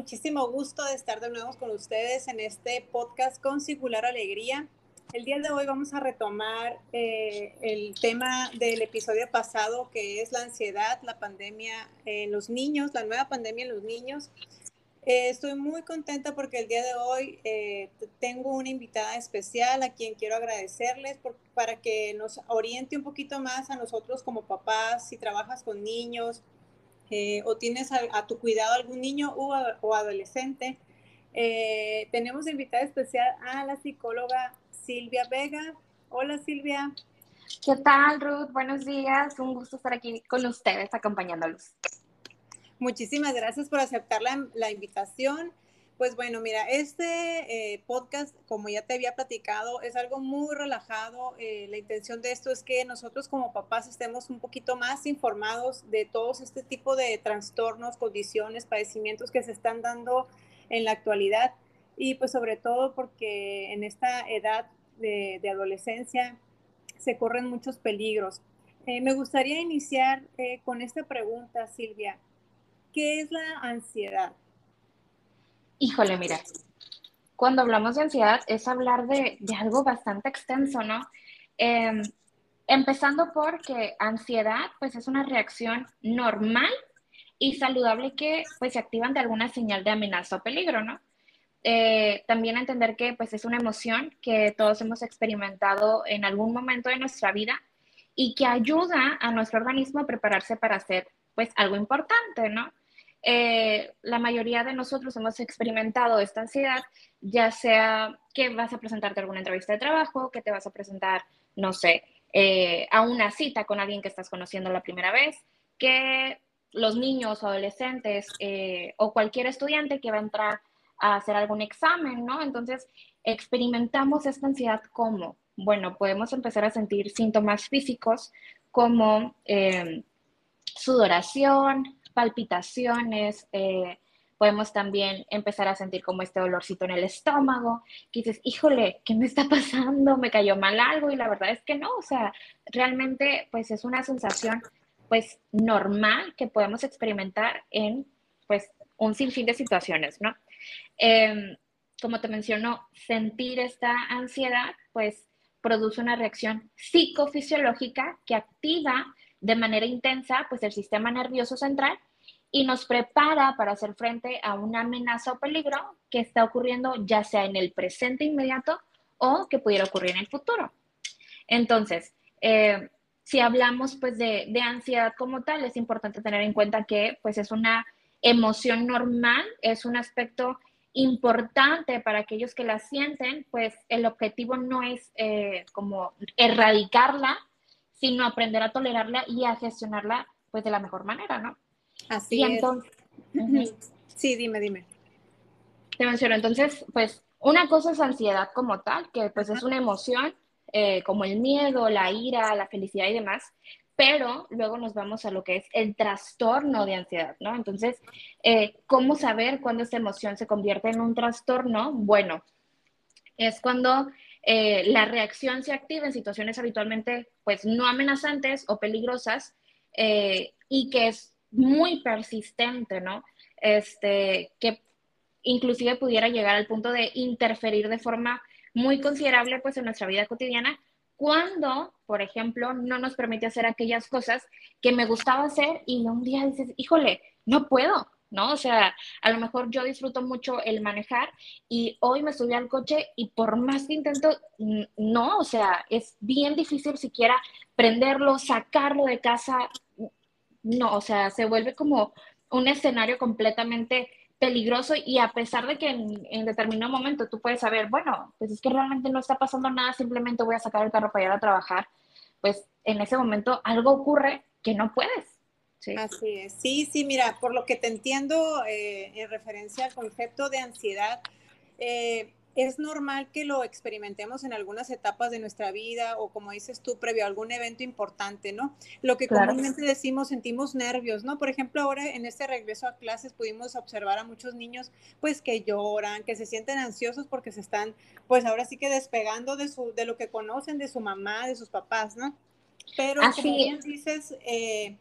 muchísimo gusto de estar de nuevo con ustedes en este podcast con singular alegría. El día de hoy vamos a retomar eh, el tema del episodio pasado, que es la ansiedad, la pandemia en los niños, la nueva pandemia en los niños. Eh, estoy muy contenta porque el día de hoy eh, tengo una invitada especial a quien quiero agradecerles para que nos oriente un poquito más a nosotros como papás, si trabajas con niños eh, o tienes a, tu cuidado algún niño o, o adolescente. tenemos invitada especial a la psicóloga Silvia Vega. Hola Silvia. ¿Qué tal, Ruth? Buenos días. Un gusto estar aquí con ustedes acompañándolos. Muchísimas gracias por aceptar la, invitación. Pues bueno, mira, este eh, podcast, como ya te había platicado, es algo muy relajado. Eh, la intención de esto es que nosotros como papás estemos un poquito más informados de todos este tipo de trastornos, condiciones, padecimientos que se están dando en la actualidad. Y pues sobre todo porque en esta edad de, adolescencia se corren muchos peligros. Eh, me gustaría iniciar con esta pregunta, Silvia. ¿Qué es la ansiedad? Híjole, mira, cuando hablamos de ansiedad es hablar de, algo bastante extenso, ¿no? Em, empezando porque ansiedad, pues es una reacción normal y saludable que pues se activan de alguna señal de amenaza o peligro, ¿no? Eh, también entender que pues es una emoción que todos hemos experimentado en algún momento de nuestra vida y que ayuda a nuestro organismo a prepararse para hacer pues algo importante, ¿no? Eh, la mayoría de nosotros hemos experimentado esta ansiedad, ya sea que vas a presentarte alguna entrevista de trabajo, que te vas a presentar, no sé, eh, a una cita con alguien que estás conociendo la primera vez, que los niños o adolescentes eh, o cualquier estudiante que va a entrar a hacer algún examen, ¿no? Entonces, experimentamos esta ansiedad como, bueno, podemos empezar a sentir síntomas físicos como sudoración, palpitaciones, eh, podemos también empezar a sentir como este dolorcito en el estómago, que dices, híjole, ¿qué me está pasando? ¿Me cayó mal algo? Y la verdad es que no, o sea, realmente pues es una sensación pues normal que podemos experimentar en pues un sinfín de situaciones, ¿no? Em, como te menciono, sentir esta ansiedad pues produce una reacción psicofisiológica que activa de manera intensa pues el sistema nervioso central y nos prepara para hacer frente a una amenaza o peligro que está ocurriendo ya sea en el presente inmediato o que pudiera ocurrir en el futuro. Entonces, eh, si hablamos pues de, de, ansiedad como tal, es importante tener en cuenta que pues es una emoción normal, es un aspecto importante para aquellos que la sienten, pues el objetivo no es eh, como erradicarla, sino aprender a tolerarla y a gestionarla pues de la mejor manera, ¿no? Así es. Sí, dime, dime. Te menciono, entonces, pues una cosa es ansiedad como tal, que pues es una emoción eh, como el miedo, la ira, la felicidad y demás, pero luego nos vamos a lo que es el trastorno de ansiedad, ¿no? Entonces, eh, ¿cómo saber cuándo esta emoción se convierte en un trastorno? Bueno, es cuando eh, la reacción se activa en situaciones habitualmente, pues, no amenazantes o peligrosas eh, y que es muy persistente, ¿no? Este, que inclusive pudiera llegar al punto de interferir de forma muy considerable, pues, en nuestra vida cotidiana, cuando, por ejemplo, no nos permite hacer aquellas cosas que me gustaba hacer y un día dices, híjole, no puedo, ¿no? O sea, a lo mejor yo disfruto mucho el manejar y hoy me subí al coche y por más que intento, no, o sea, es bien difícil siquiera prenderlo, sacarlo de casa, no, o sea, se vuelve como un escenario completamente peligroso y a pesar de que en, determinado momento tú puedes saber, bueno, pues es que realmente no está pasando nada, simplemente voy a sacar el carro para ir a trabajar, pues en ese momento algo ocurre que no puedes. Sí. Así es. Sí, sí, mira, por lo que te entiendo eh, en referencia al concepto de ansiedad, eh, es normal que lo experimentemos en algunas etapas de nuestra vida o como dices tú, previo a algún evento importante, ¿no? Lo que comúnmente decimos, sentimos nervios, ¿no? Por ejemplo, ahora en este regreso a clases pudimos observar a muchos niños pues que lloran, que se sienten ansiosos porque se están pues ahora sí que despegando de, su, de lo que conocen de su mamá, de sus papás, ¿no? Pero como bien dices, eh,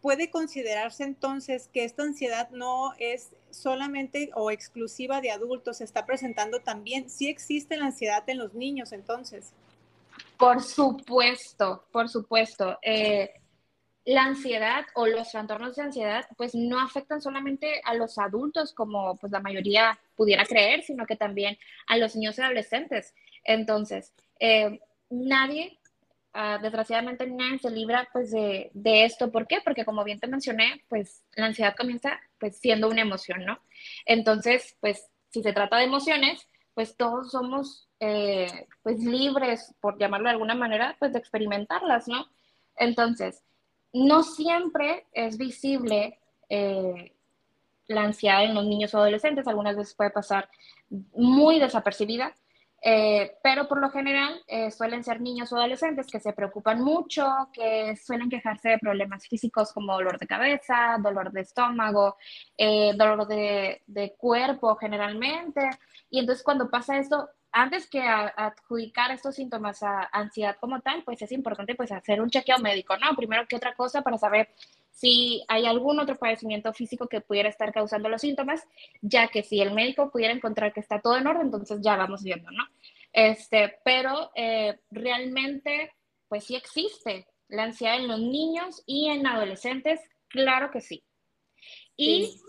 puede considerarse entonces que esta ansiedad no es solamente o exclusiva de adultos, se está presentando también. Sí existe la ansiedad en los niños entonces. Por supuesto, por supuesto. Eh, la ansiedad o los trastornos de ansiedad pues no afectan solamente a los adultos como pues la mayoría pudiera creer, sino que también a los niños y adolescentes. Entonces, eh, nadie Ah, desgraciadamente nadie se libra pues de, esto. ¿Por qué? Porque como bien te mencioné, pues la ansiedad comienza pues siendo una emoción, ¿no? Entonces, pues si se trata de emociones, pues todos somos eh, pues libres, por llamarlo de alguna manera, pues de experimentarlas, ¿no? Entonces, no siempre es visible eh, la ansiedad en los niños o adolescentes, algunas veces puede pasar muy desapercibida, eh, pero por lo general eh, suelen ser niños o adolescentes que se preocupan mucho, que suelen quejarse de problemas físicos como dolor de cabeza, dolor de estómago, eh, dolor de, de, cuerpo generalmente. Y entonces cuando pasa esto, antes que adjudicar estos síntomas a ansiedad como tal, pues es importante pues hacer un chequeo médico, ¿no? Primero que otra cosa para saber si hay algún otro padecimiento físico que pudiera estar causando los síntomas, ya que si el médico pudiera encontrar que está todo en orden, entonces ya vamos viendo, ¿no? Este, pero eh, realmente, pues sí existe la ansiedad en los niños y en adolescentes, claro que sí. Y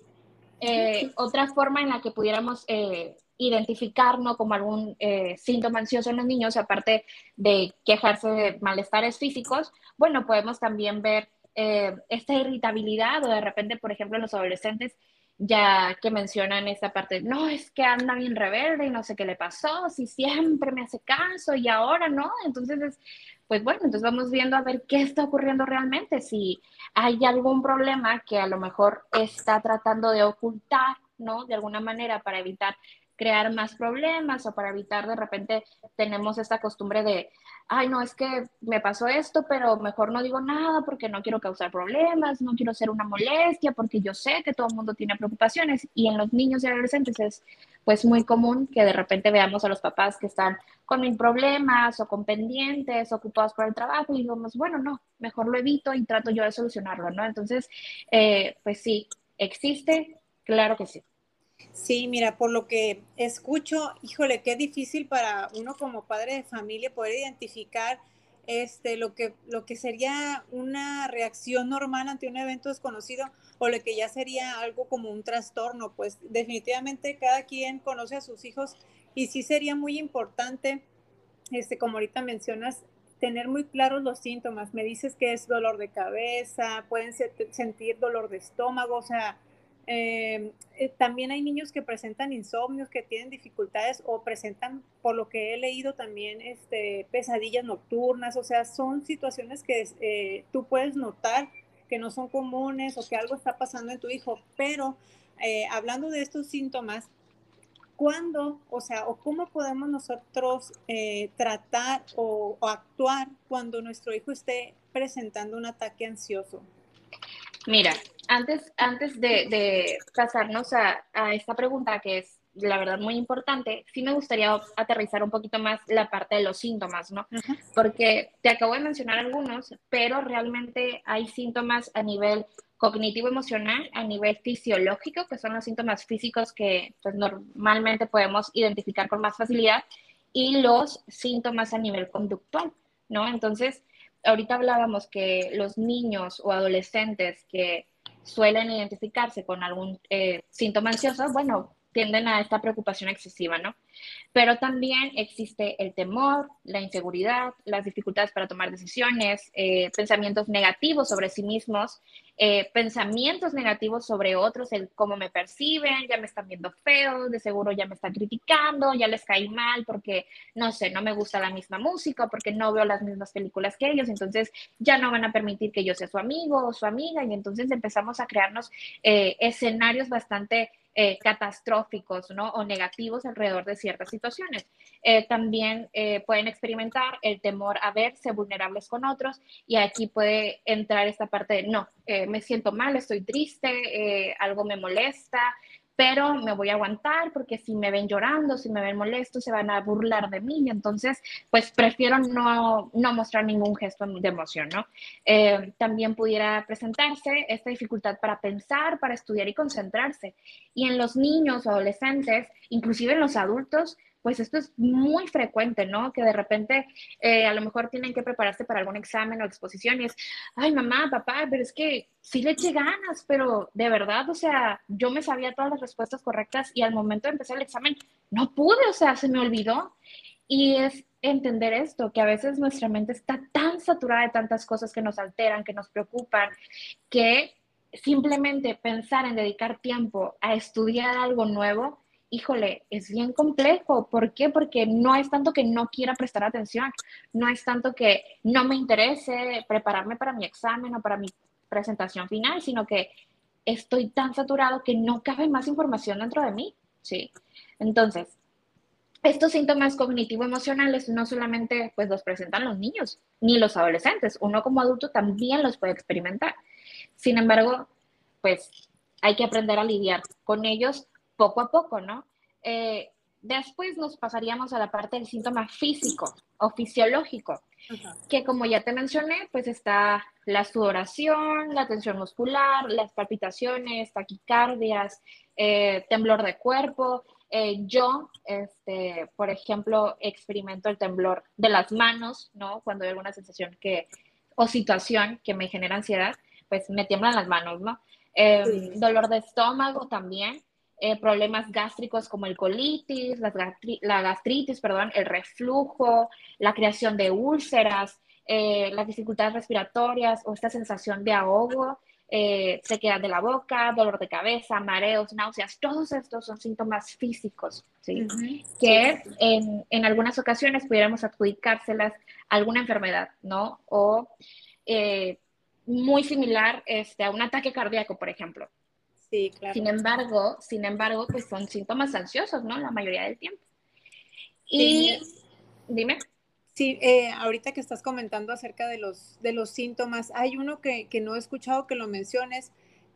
eh, otra forma en la que pudiéramos eh, identificarnos como algún síntoma ansioso en los niños, aparte de quejarse de malestares físicos, bueno, podemos también ver eh, esta irritabilidad o de repente, por ejemplo, los adolescentes, ya que mencionan esta parte, no, es que anda bien rebelde y no sé qué le pasó, si siempre me hace caso y ahora no, entonces pues bueno, entonces vamos viendo a ver qué está ocurriendo realmente, si hay algún problema que a lo mejor está tratando de ocultar, ¿no? De alguna manera para evitar crear más problemas o para evitar de repente tenemos esta costumbre de, ay, no, es que me pasó esto, pero mejor no digo nada porque no quiero causar problemas, no quiero ser una molestia, porque yo sé que todo el mundo tiene preocupaciones y en los niños y adolescentes es pues muy común que de repente veamos a los papás que están con mil problemas o con pendientes, ocupados por el trabajo y digamos, bueno, no, mejor lo evito y trato yo de solucionarlo, ¿no? Entonces, eh, pues sí, existe, claro que sí. Sí, mira, por lo que escucho, híjole, qué difícil para uno como padre de familia poder identificar este, lo, que, lo que sería una reacción normal ante un evento desconocido o lo que ya sería algo como un trastorno. Pues definitivamente cada quien conoce a sus hijos y sí sería muy importante, este, como ahorita mencionas, tener muy claros los síntomas. Me dices que es dolor de cabeza, pueden sentir dolor de estómago, o sea, Em, eh, también hay niños que presentan insomnios, que tienen dificultades o presentan, por lo que he leído también, este, pesadillas nocturnas. O sea, son situaciones que eh, tú puedes notar que no son comunes o que algo está pasando en tu hijo. Pero eh, hablando de estos síntomas, ¿cuándo, o sea, o cómo podemos nosotros tratar o actuar cuando nuestro hijo esté presentando un ataque ansioso? Mira, antes, antes de, pasarnos a, esta pregunta, que es la verdad muy importante, sí me gustaría aterrizar un poquito más la parte de los síntomas, ¿no? Porque te acabo de mencionar algunos, pero realmente hay síntomas a nivel cognitivo emocional, a nivel fisiológico, que son los síntomas físicos que pues, normalmente podemos identificar con más facilidad, y los síntomas a nivel conductual, ¿no? Entonces, ahorita hablábamos que los niños o adolescentes que suelen identificarse con algún eh, síntoma ansioso, bueno, tienden a esta preocupación excesiva, ¿no? Pero también existe el temor, la inseguridad, las dificultades para tomar decisiones, eh, pensamientos negativos sobre sí mismos, eh, pensamientos negativos sobre otros, el cómo me perciben, ya me están viendo feo, de seguro ya me están criticando, ya les caí mal porque, no sé, no me gusta la misma música, porque no veo las mismas películas que ellos, entonces ya no van a permitir que yo sea su amigo o su amiga y entonces empezamos a crearnos eh, escenarios bastante eh, catastróficos ¿no? o negativos alrededor de ciertas situaciones. Eh, también eh, pueden experimentar el temor a verse vulnerables con otros y aquí puede entrar esta parte de, no, me siento mal, estoy triste, algo me molesta, pero me voy a aguantar porque si me ven llorando, si me ven molesto, se van a burlar de mí. Entonces, pues prefiero no, no mostrar ningún gesto de emoción, ¿no? Eh, también pudiera presentarse esta dificultad para pensar, para estudiar y concentrarse. Y en los niños o adolescentes, inclusive en los adultos, pues esto es muy frecuente, ¿no? Que de repente eh, a lo mejor tienen que prepararse para algún examen o exposición y es, ay, mamá, papá, pero es que sí le eché ganas, pero de verdad, o sea, yo me sabía todas las respuestas correctas y al momento de empezar el examen no pude, o sea, se me olvidó. Y es entender esto, que a veces nuestra mente está tan saturada de tantas cosas que nos alteran, que nos preocupan, que simplemente pensar en dedicar tiempo a estudiar algo nuevo híjole, es bien complejo. ¿Por qué? Porque no es tanto que no quiera prestar atención, no es tanto que no me interese prepararme para mi examen o para mi presentación final, sino que estoy tan saturado que no cabe más información dentro de mí, ¿sí? Entonces, estos síntomas cognitivo-emocionales no solamente pues los presentan los niños ni los adolescentes, uno como adulto también los puede experimentar. Sin embargo, pues hay que aprender a lidiar con ellos poco a poco, ¿no? Eh, después nos pasaríamos a la parte del síntoma físico o fisiológico, que como ya te mencioné, pues está la sudoración, la tensión muscular, las palpitaciones, taquicardias, eh, temblor de cuerpo. Eh, yo, este, por ejemplo, experimento el temblor de las manos, ¿no? Cuando hay alguna sensación que, o situación que me genera ansiedad, pues me tiemblan las manos, ¿no? Dolor de estómago también, eh, problemas gástricos como el colitis, la, gastritis, perdón, el reflujo, la creación de úlceras, eh, las dificultades respiratorias o esta sensación de ahogo, eh, sequedad de la boca, dolor de cabeza, mareos, náuseas, todos estos son síntomas físicos, ¿sí? Que en, en, algunas ocasiones pudiéramos adjudicárselas a alguna enfermedad, ¿no? O muy similar este, a un ataque cardíaco, por ejemplo. Sí, claro. Sin embargo, sin embargo, pues son síntomas ansiosos, ¿no? La mayoría del tiempo. Y dime. Sí, eh, ahorita que estás comentando acerca de los, de los síntomas, hay uno que, que, no he escuchado que lo menciones,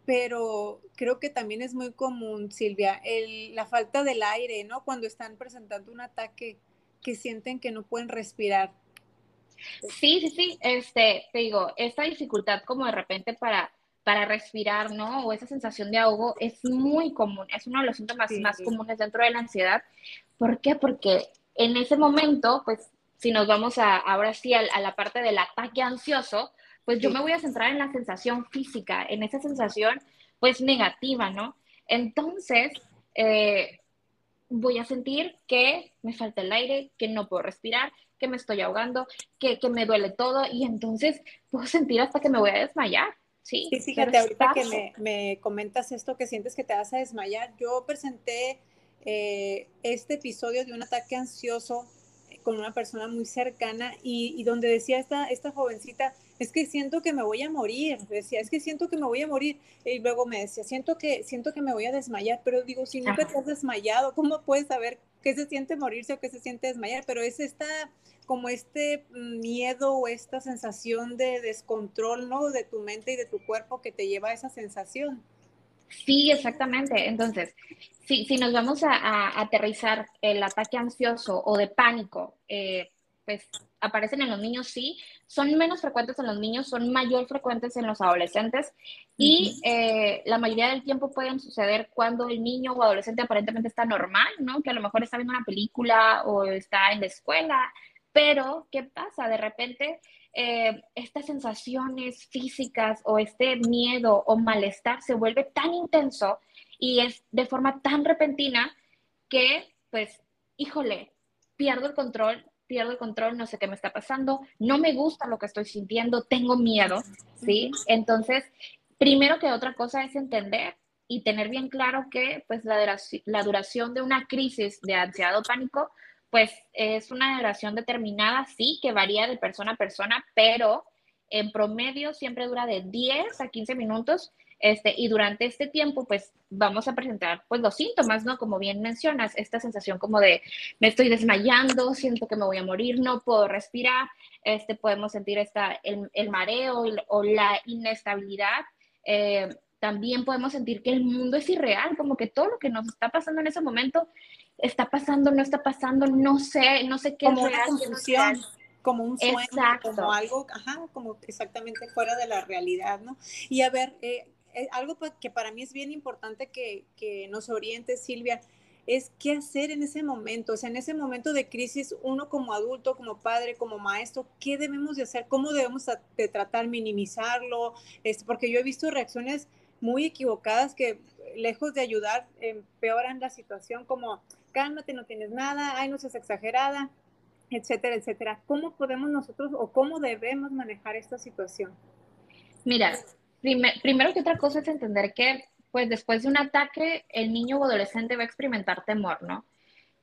pero creo que también es muy común, Silvia, el, la falta del aire, ¿no? Cuando están presentando un ataque que sienten que no pueden respirar. Sí, sí, sí, este, te digo, esta dificultad como de repente para para respirar, ¿no? O esa sensación de ahogo es muy común, es uno de los síntomas más comunes dentro de la ansiedad. ¿Por qué? Porque en ese momento, pues, si nos vamos a, ahora sí a, la parte del ataque ansioso, pues yo me voy a centrar en la sensación física, en esa sensación, pues, negativa, ¿no? Entonces, eh, voy a sentir que me falta el aire, que no puedo respirar, que me estoy ahogando, que, que me duele todo y entonces puedo sentir hasta que me voy a desmayar. Sí, fíjate, ahorita que me, comentas esto, que sientes que te vas a desmayar, yo presenté eh, este episodio de un ataque ansioso con una persona muy cercana y, donde decía esta, esta jovencita, es que siento que me voy a morir, decía, es que siento que me voy a morir, y luego me decía, siento que, siento que me voy a desmayar, pero digo, si nunca te has desmayado, ¿cómo puedes saber qué se siente morirse o qué se siente desmayar? Pero es esta como este miedo o esta sensación de descontrol, ¿no? De tu mente y de tu cuerpo que te lleva a esa sensación. Sí, exactamente. Entonces, si, si nos vamos a, aterrizar el ataque ansioso o de pánico, eh, pues aparecen en los niños, sí, son menos frecuentes en los niños, son mayor frecuentes en los adolescentes y eh, la mayoría del tiempo pueden suceder cuando el niño o adolescente aparentemente está normal, ¿no? Que a lo mejor está viendo una película o está en la escuela pero, ¿qué pasa? De repente, eh, estas sensaciones físicas o este miedo o malestar se vuelve tan intenso y es de forma tan repentina que, pues, híjole, pierdo el control, pierdo el control, no sé qué me está pasando, no me gusta lo que estoy sintiendo, tengo miedo, ¿sí? Entonces, primero que otra cosa es entender y tener bien claro que, pues, la duración, la duración de una crisis de ansiedad o pánico pues es una duración determinada, sí, que varía de persona a persona, pero en promedio siempre dura de 10 a 15 minutos. Este, y durante este tiempo, pues vamos a presentar pues los síntomas, ¿no? Como bien mencionas, esta sensación como de me estoy desmayando, siento que me voy a morir, no puedo respirar, este, podemos sentir esta, el, mareo o la inestabilidad, eh, también podemos sentir que el mundo es irreal, como que todo lo que nos está pasando en ese momento está pasando, no está pasando, no sé, no sé qué como es real. Una como un sueño, como algo, ajá, como exactamente fuera de la realidad, ¿no? Y a ver, eh, eh, algo que para mí es bien importante que, que nos oriente, Silvia, es qué hacer en ese momento, o sea, en ese momento de crisis, uno como adulto, como padre, como maestro, ¿qué debemos de hacer? ¿Cómo debemos de tratar, minimizarlo? Este, porque yo he visto reacciones muy equivocadas que lejos de ayudar empeoran la situación como cálmate, no tienes nada, ay, no seas exagerada, etcétera, etcétera. ¿Cómo podemos nosotros o cómo debemos manejar esta situación? Mira, primero que otra cosa es entender que pues después de un ataque, el niño o adolescente va a experimentar temor, ¿no?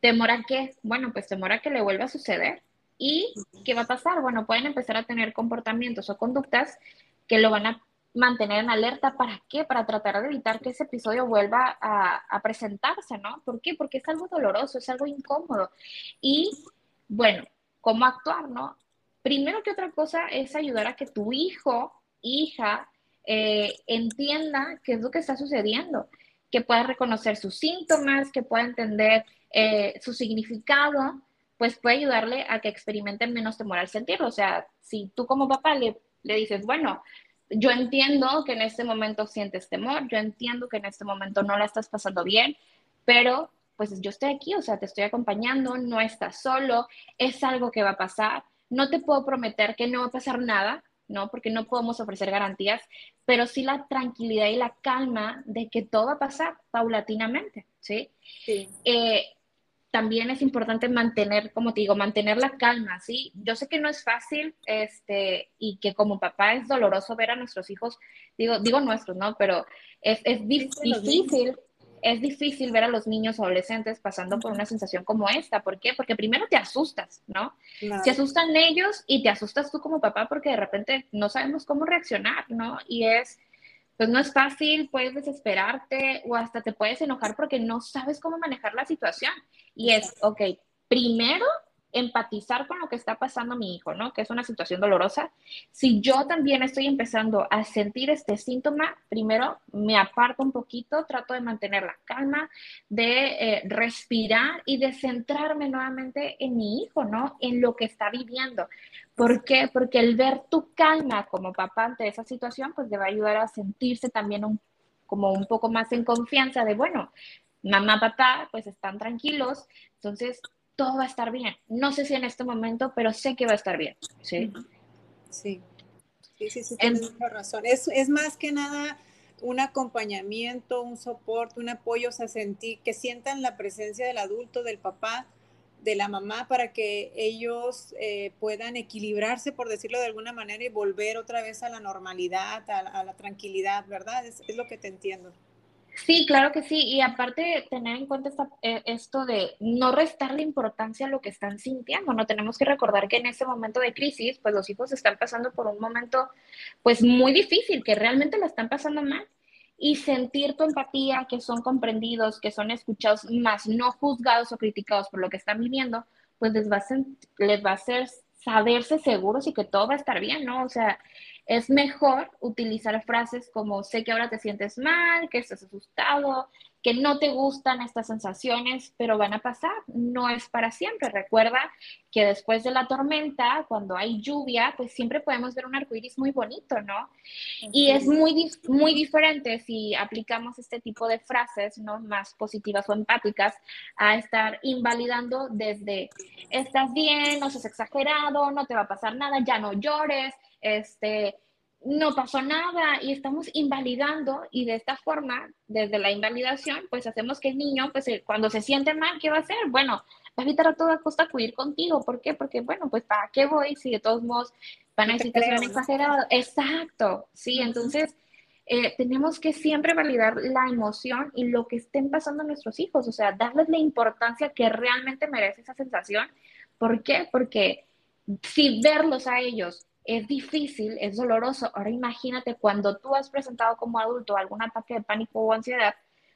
¿Temor a qué? Bueno, pues temor a que le vuelva a suceder. ¿Y qué va a pasar? Bueno, pueden empezar a tener comportamientos o conductas que lo van a mantener en alerta. ¿Para qué? Para tratar de evitar que ese episodio vuelva a, a, presentarse, ¿no? ¿Por qué? Porque es algo doloroso, es algo incómodo. Y bueno, ¿cómo actuar, no? Primero que otra cosa es ayudar a que tu hijo, hija, eh, entienda qué es lo que está sucediendo, que pueda reconocer sus síntomas, que pueda entender eh, su significado, pues puede ayudarle a que experimenten menos temor al sentirlo. O sea, si tú como papá le, le dices, bueno, yo entiendo que en este momento sientes temor, yo entiendo que en este momento no la estás pasando bien, pero pues yo estoy aquí, o sea, te estoy acompañando, no estás solo, es algo que va a pasar, no te puedo prometer que no va a pasar nada, ¿no? Porque no podemos ofrecer garantías, pero sí la tranquilidad y la calma de que todo va a pasar paulatinamente, ¿sí? Eh, también es importante mantener, como te digo, mantener la calma, ¿sí? Yo sé que no es fácil, este, y que como papá es doloroso ver a nuestros hijos, digo, digo nuestros, ¿no? Pero es, es difícil es difícil ver a los niños o adolescentes pasando por una sensación como esta. ¿Por qué? Porque primero te asustas, ¿no? Se asustan ellos y te asustas tú como papá porque de repente no sabemos cómo reaccionar, ¿no? Y es, pues no es fácil, puedes desesperarte o hasta te puedes enojar porque no sabes cómo manejar la situación. Y es, ok, primero empatizar con lo que está pasando a mi hijo, ¿no? Que es una situación dolorosa. Si yo también estoy empezando a sentir este síntoma, primero me aparto un poquito, trato de mantener la calma, de eh, respirar y de centrarme nuevamente en mi hijo, ¿no? En lo que está viviendo. ¿Por qué? Porque el ver tu calma como papá ante esa situación, pues le va a ayudar a sentirse también como un poco más en confianza de, bueno, mamá, papá, pues están tranquilos, entonces todo va a estar bien. No sé si en este momento, pero sé que va a estar bien. Sí. Sí. Sí, sí, sí, tienes mucha razón. Es, es más que nada un acompañamiento, un soporte, un apoyo, o sea, sentir, que sientan la presencia del adulto, del papá, de la mamá, para que ellos eh, puedan equilibrarse, por decirlo de alguna manera, y volver otra vez a la normalidad, a, la tranquilidad, ¿verdad? Es, es, lo que te entiendo. Sí, claro que sí. Y aparte, tener en cuenta eh, esto de no restarle importancia a lo que están sintiendo. No tenemos que recordar que en este momento de crisis, pues los hijos están pasando por un momento, pues muy difícil, que realmente la están pasando mal. Y sentir tu empatía, que son comprendidos, que son escuchados, más no juzgados o criticados por lo que están viviendo, pues les va a, les va a hacer saberse seguros y que todo va a estar bien, ¿no? O sea, es mejor utilizar frases como sé que ahora te sientes mal, que estás asustado, que no te gustan estas sensaciones, pero van a pasar, no es para siempre. Recuerda que después de la tormenta, cuando hay lluvia, pues siempre podemos ver un arcoíris muy bonito, ¿no? Y es muy, muy diferente si aplicamos este tipo de frases, ¿no? Más positivas o empáticas, a estar invalidando desde estás bien, no seas exagerado, no te va a pasar nada, ya no llores, este, no pasó nada y estamos invalidando y de esta forma, desde la invalidación, pues hacemos que el niño, pues eh, cuando se siente mal, ¿qué va a hacer? Bueno, va a evitar a toda costa acudir contigo. ¿Por qué? Porque, bueno, pues ¿para qué voy si de todos modos van a decir que son exagerados? Exacto, sí, entonces eh, tenemos que siempre validar la emoción y lo que estén pasando a nuestros hijos, o sea, darles la importancia que realmente merece esa sensación. ¿Por qué? Porque si verlos a ellos es difícil, es doloroso. Ahora imagínate cuando tú has presentado como adulto algún ataque de pánico o ansiedad,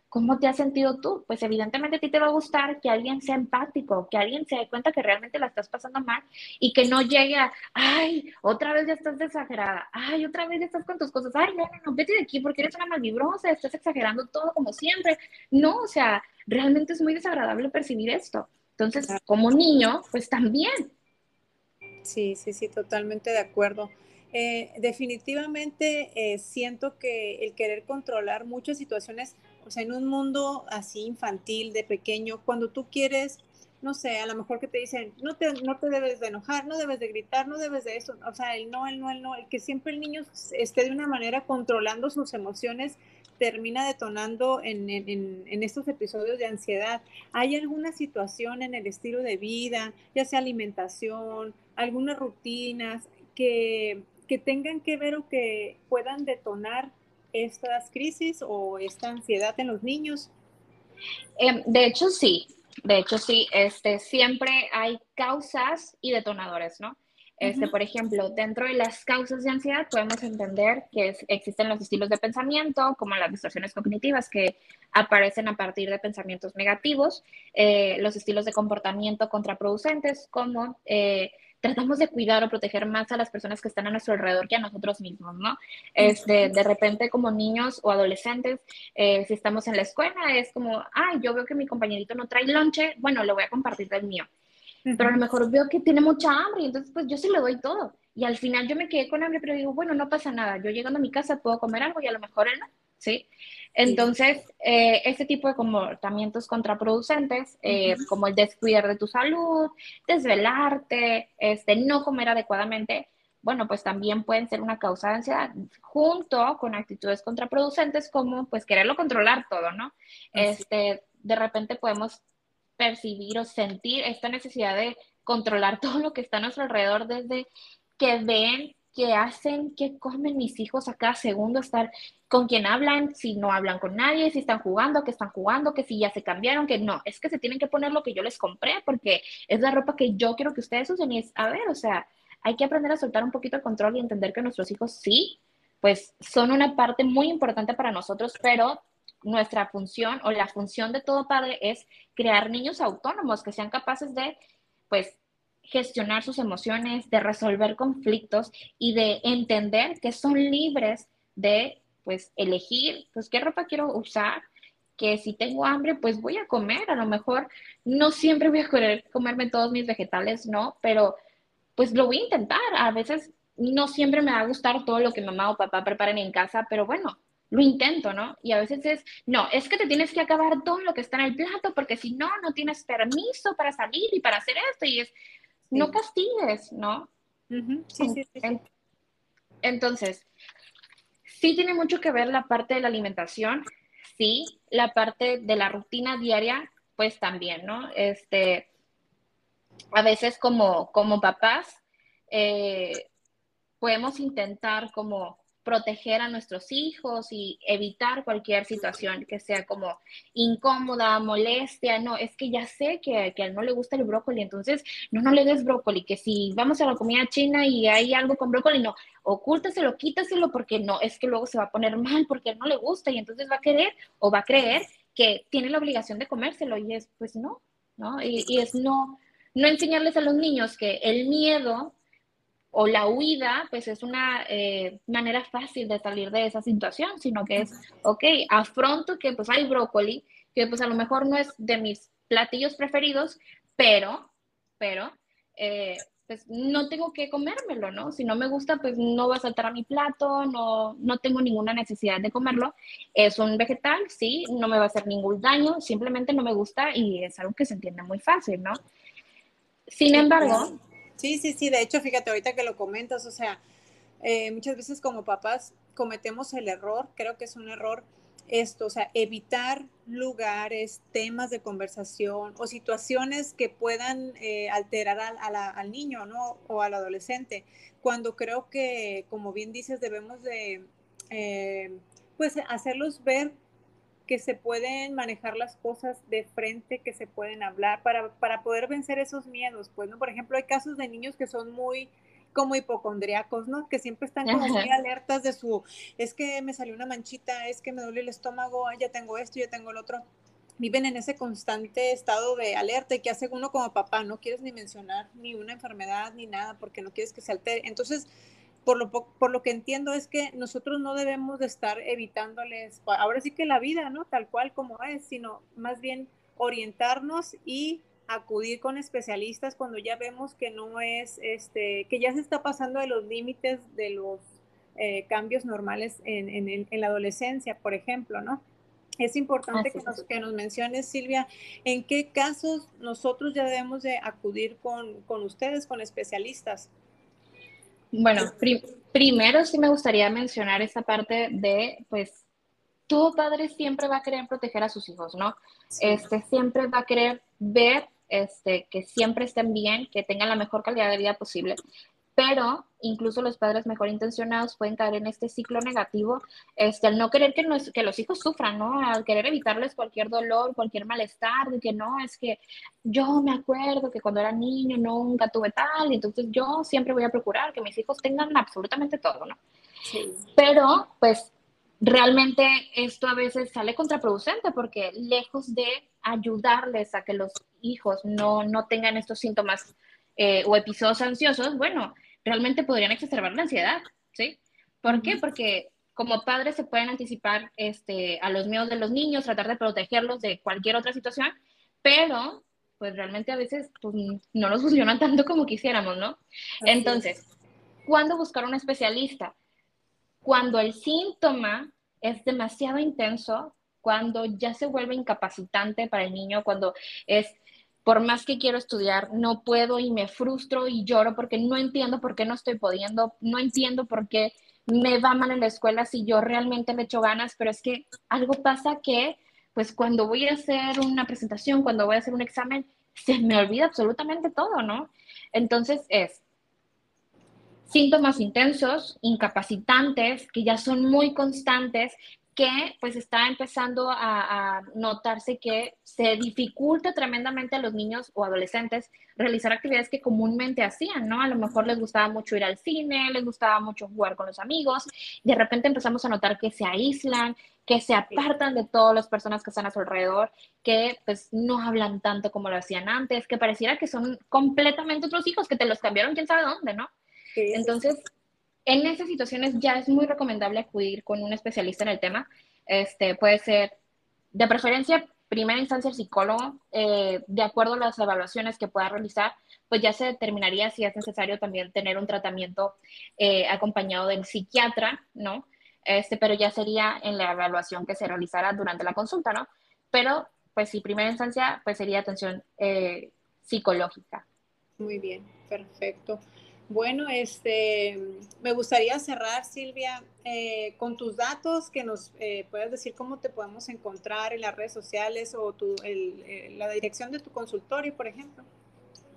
¿cómo te has sentido tú? Pues evidentemente a ti te va a gustar que alguien sea empático, que alguien se dé cuenta que realmente la estás pasando mal y que no llegue a, ay, otra vez ya estás exagerada, ay, otra vez ya estás con tus cosas, ay, no, no, no, vete de aquí porque eres una malvibrosa, estás exagerando todo como siempre. No, o sea, realmente es muy desagradable percibir esto. Entonces, como niño, pues también. Sí, sí, sí, totalmente de acuerdo. Eh, definitivamente eh, siento que el querer controlar muchas situaciones, o sea, en un mundo así infantil, de pequeño, cuando tú quieres, no sé, a lo mejor que te dicen, no te, no te debes de enojar, no debes de gritar, no debes de eso, o sea, el no, el no, el no, el que siempre el niño esté de una manera controlando sus emociones, termina detonando en, en, en, estos episodios de ansiedad. ¿Hay alguna situación en el estilo de vida, ya sea alimentación, algunas rutinas que, que tengan que ver o que puedan detonar estas crisis o esta ansiedad en los niños? Em, de hecho, sí. De hecho, sí. Este, siempre hay causas y detonadores, ¿no? Este, Por ejemplo, dentro de las causas de ansiedad podemos entender que existen los estilos de pensamiento, como las distorsiones cognitivas que aparecen a partir de pensamientos negativos, eh, los estilos de comportamiento contraproducentes, como eh, tratamos de cuidar o proteger más a las personas que están a nuestro alrededor que a nosotros mismos, ¿no? Este, de repente como niños o adolescentes, eh, si estamos en la escuela, es como, ay, yo veo que mi compañerito no trae lonche, bueno, le voy a compartir del mío pero a lo mejor veo que tiene mucha hambre y entonces pues yo se le doy todo. Y al final yo me quedé con hambre, pero digo, bueno, no pasa nada, yo llegando a mi casa puedo comer algo y a lo mejor él no, ¿sí? Entonces, eh, este tipo de comportamientos contraproducentes, eh, como el descuidar de tu salud, desvelarte, este, no comer adecuadamente, bueno, pues también pueden ser una causa de ansiedad, junto con actitudes contraproducentes como pues quererlo controlar todo, ¿no? Este, de repente podemos percibir o sentir esta necesidad de controlar todo lo que está a nuestro alrededor desde que ven, que hacen, que comen mis hijos a cada segundo, estar con quien hablan, si no hablan con nadie, si están jugando, que están jugando, que si ya se cambiaron, que no, es que se tienen que poner lo que yo les compré porque es la ropa que yo quiero que ustedes usen. Y es, a ver, o sea, hay que aprender a soltar un poquito el control y entender que nuestros hijos sí, pues son una parte muy importante para nosotros, pero nuestra función o la función de todo padre es crear niños autónomos que sean capaces de, pues, gestionar sus emociones, de resolver conflictos y de entender que son libres de, pues, elegir, pues, qué ropa quiero usar, que si tengo hambre, pues voy a comer. A lo mejor no siempre voy a querer comerme todos mis vegetales, ¿no? Pero, pues, lo voy a intentar. A veces no siempre me va a gustar todo lo que mamá o papá preparen en casa, pero bueno, lo intento, ¿no? Y a veces es, no, es que te tienes que acabar todo lo que está en el plato porque si no, no tienes permiso para salir y para hacer esto y es, no castigues, ¿no? sí, sí, sí. Entonces, sí tiene mucho que ver la parte de la alimentación, sí, la parte de la rutina diaria, pues también, ¿no? Este, a veces como, como papás, eh, podemos intentar como proteger a nuestros hijos y evitar cualquier situación que sea como incómoda, molestia. No, es que ya sé que, que a él no le gusta el brócoli, entonces no, no le des brócoli, que si vamos a la comida china y hay algo con brócoli, no, ocúltaselo, quítaselo porque no, es que luego se va a poner mal porque no le gusta y entonces va a querer o va a creer que tiene la obligación de comérselo y es, pues no, ¿no? Y, y es no, no enseñarles a los niños que el miedo o la huida, pues es una eh, manera fácil de salir de esa situación, sino que es, ok, afronto que pues hay brócoli, que pues a lo mejor no es de mis platillos preferidos, pero, pero, eh, pues no tengo que comérmelo, ¿no? Si no me gusta, pues no va a saltar a mi plato, no, no tengo ninguna necesidad de comerlo. Es un vegetal, sí, no me va a hacer ningún daño, simplemente no me gusta y es algo que se entiende muy fácil, ¿no? Sin embargo, Sí, sí, sí, de hecho, fíjate, ahorita que lo comentas, o sea, eh, muchas veces como papás cometemos el error, creo que es un error esto, o sea, evitar lugares, temas de conversación o situaciones que puedan eh, alterar al niño, ¿no? O al adolescente, cuando creo que, como bien dices, debemos de, eh, pues, hacerlos ver que se pueden manejar las cosas de frente, que se pueden hablar para, para poder vencer esos miedos. Pues, ¿no? Por ejemplo, hay casos de niños que son muy como hipocondriacos, ¿no? Que siempre están como muy alertas de su, es que me salió una manchita, es que me duele el estómago, ya tengo esto, ya tengo el otro. Viven en ese constante estado de alerta y que hace uno como papá, no quieres ni mencionar ni una enfermedad ni nada porque no quieres que se altere. Entonces, por lo, por lo que entiendo es que nosotros no debemos de estar evitándoles, ahora sí que la vida, ¿no? Tal cual como es, sino más bien orientarnos y acudir con especialistas cuando ya vemos que no es, este, que ya se está pasando de los límites de los eh, cambios normales en, en, en, la adolescencia, por ejemplo, ¿no? Es importante que nos, que nos, menciones, Silvia, en qué casos nosotros ya debemos de acudir con, con ustedes, con especialistas. Bueno, primero sí me gustaría mencionar esa parte de, pues, todo padre siempre va a querer proteger a sus hijos, ¿no? Este, siempre va a querer ver este, que siempre estén bien, que tengan la mejor calidad de vida posible. Pero incluso los padres mejor intencionados pueden caer en este ciclo negativo, este, al no querer que, que los hijos sufran, ¿no? Al querer evitarles cualquier dolor, cualquier malestar, de que no, es que yo me acuerdo que cuando era niño nunca tuve tal, y entonces yo siempre voy a procurar que mis hijos tengan absolutamente todo, ¿no? Sí. Pero, pues, realmente esto a veces sale contraproducente porque lejos de ayudarles a que los hijos no, no tengan estos síntomas eh, o episodios ansiosos, bueno, realmente podrían exacerbar la ansiedad, ¿sí? ¿Por qué? Porque como padres se pueden anticipar este, a los miedos de los niños, tratar de protegerlos de cualquier otra situación, pero pues realmente a veces pues, no nos funciona tanto como quisiéramos, ¿no? Entonces, ¿cuándo buscar un especialista? Cuando el síntoma es demasiado intenso, cuando ya se vuelve incapacitante para el niño, cuando es, por más que quiero estudiar, no puedo y me frustro y lloro porque no entiendo por qué no estoy pudiendo, no entiendo por qué me va mal en la escuela si yo realmente le echo ganas, pero es que algo pasa que, pues cuando voy a hacer una presentación, cuando voy a hacer un examen, se me olvida absolutamente todo, ¿no? Entonces es síntomas intensos, incapacitantes, que ya son muy constantes, que pues está empezando a, notarse que se dificulta tremendamente a los niños o adolescentes realizar actividades que comúnmente hacían, ¿no? A lo mejor les gustaba mucho ir al cine, les gustaba mucho jugar con los amigos, de repente empezamos a notar que se aíslan, que se apartan de todas las personas que están a su alrededor, que pues no hablan tanto como lo hacían antes, que pareciera que son completamente otros hijos, que te los cambiaron quién sabe dónde, ¿no? Entonces, en esas situaciones ya es muy recomendable acudir con un especialista en el tema. Este, puede ser, de preferencia, primera instancia el psicólogo, eh, de acuerdo a las evaluaciones que pueda realizar, pues ya se determinaría si es necesario también tener un tratamiento eh, acompañado del psiquiatra, ¿no? Este, pero ya sería en la evaluación que se realizará durante la consulta, ¿no? Pero, pues si primera instancia, pues sería atención eh, psicológica. Muy bien, perfecto. Bueno, este, me gustaría cerrar, Silvia, eh, con tus datos, que nos eh, puedas decir cómo te podemos encontrar en las redes sociales o tu, eh, la dirección de tu consultorio, por ejemplo.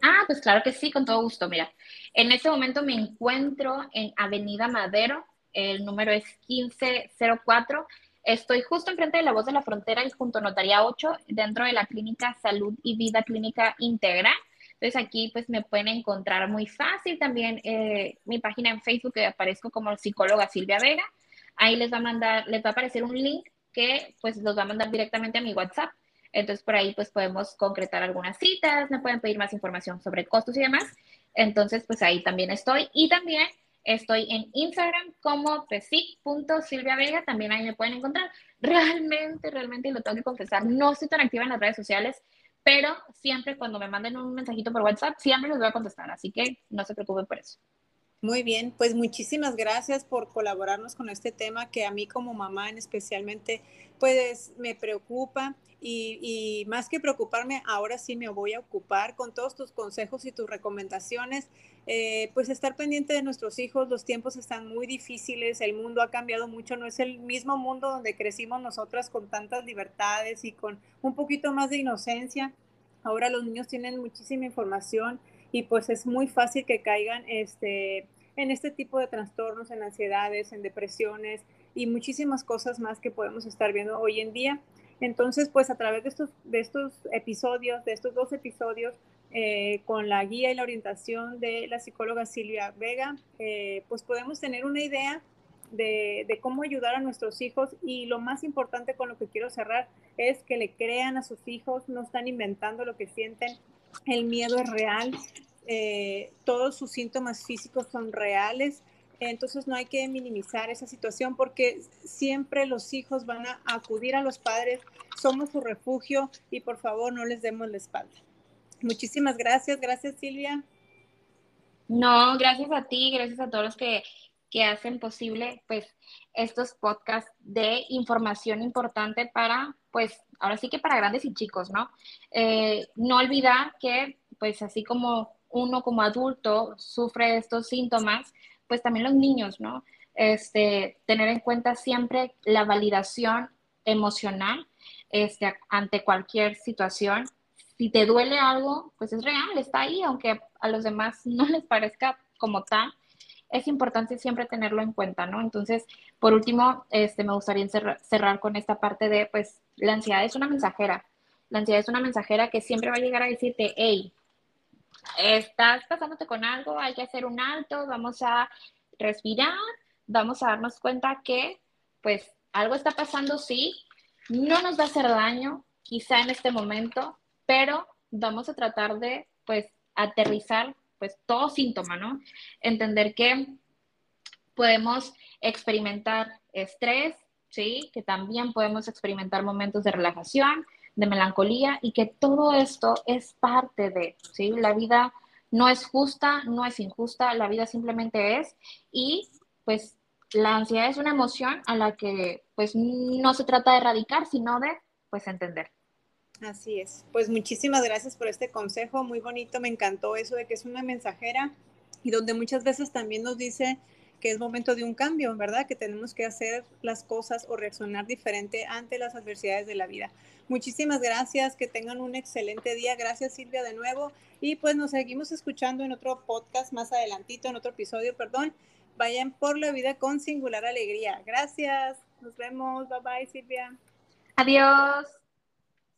Ah, pues claro que sí, con todo gusto. Mira, en este momento me encuentro en Avenida Madero, el número es 1504. Estoy justo enfrente de la Voz de la Frontera y junto a Notaría 8, dentro de la clínica Salud y Vida Clínica Integral. Entonces aquí pues me pueden encontrar muy fácil también eh, mi página en Facebook que aparezco como psicóloga Silvia Vega. Ahí les va a mandar, les va a aparecer un link que pues los va a mandar directamente a mi WhatsApp. Entonces por ahí pues podemos concretar algunas citas, me pueden pedir más información sobre costos y demás. Entonces pues ahí también estoy. Y también estoy en Instagram como pesic.silviavega, también ahí me pueden encontrar. Realmente, realmente, y lo tengo que confesar, no estoy tan activa en las redes sociales pero siempre cuando me manden un mensajito por WhatsApp, siempre les voy a contestar, así que no se preocupen por eso. Muy bien, pues muchísimas gracias por colaborarnos con este tema que a mí como mamá en especialmente pues me preocupa y, y, más que preocuparme, ahora sí me voy a ocupar con todos tus consejos y tus recomendaciones. Eh, pues estar pendiente de nuestros hijos, los tiempos están muy difíciles, el mundo ha cambiado mucho, no es el mismo mundo donde crecimos nosotras con tantas libertades y con un poquito más de inocencia. Ahora los niños tienen muchísima información y pues es muy fácil que caigan este, en este tipo de trastornos, en ansiedades, en depresiones y muchísimas cosas más que podemos estar viendo hoy en día. Entonces, pues a través de estos, de estos episodios, de estos dos episodios, eh, con la guía y la orientación de la psicóloga Silvia Vega, eh, pues podemos tener una idea de, cómo ayudar a nuestros hijos. Y lo más importante con lo que quiero cerrar es que le crean a sus hijos, no están inventando lo que sienten, el miedo es real, eh, todos sus síntomas físicos son reales, entonces no hay que minimizar esa situación porque siempre los hijos van a acudir a los padres, somos su refugio y por favor no les demos la espalda. Muchísimas gracias, gracias Silvia. No, gracias a ti, gracias a todos los que, que hacen posible pues estos podcasts de información importante para pues ahora sí que para grandes y chicos, ¿no? Eh, no olvidar que pues así como uno como adulto sufre estos síntomas, pues también los niños, ¿no? Este, tener en cuenta siempre la validación emocional este, ante cualquier situación. Si te duele algo, pues es real, está ahí, aunque a los demás no les parezca como tal, es importante siempre tenerlo en cuenta, ¿no? Entonces, por último, este, me gustaría cerrar con esta parte de, pues, la ansiedad es una mensajera. La ansiedad es una mensajera que siempre va a llegar a decirte, hey, estás pasándote con algo, hay que hacer un alto, vamos a respirar, vamos a darnos cuenta que, pues, algo está pasando, sí, no nos va a hacer daño, quizá en este momento, pero vamos a tratar de, pues, aterrizar, pues, todo síntoma, ¿no? Entender que podemos experimentar estrés, ¿sí? Que también podemos experimentar momentos de relajación, de melancolía y que todo esto es parte de, ¿sí? La vida no es justa, no es injusta, la vida simplemente es y pues la ansiedad es una emoción a la que pues no se trata de erradicar, sino de pues entender. Así es. Pues muchísimas gracias por este consejo, muy bonito, me encantó eso de que es una mensajera y donde muchas veces también nos dice que es momento de un cambio, ¿verdad? Que tenemos que hacer las cosas o reaccionar diferente ante las adversidades de la vida. Muchísimas gracias, que tengan un excelente día. Gracias Silvia de nuevo y pues nos seguimos escuchando en otro podcast más adelantito, en otro episodio, perdón. Vayan por la vida con singular alegría. Gracias. Nos vemos. Bye bye Silvia. Adiós.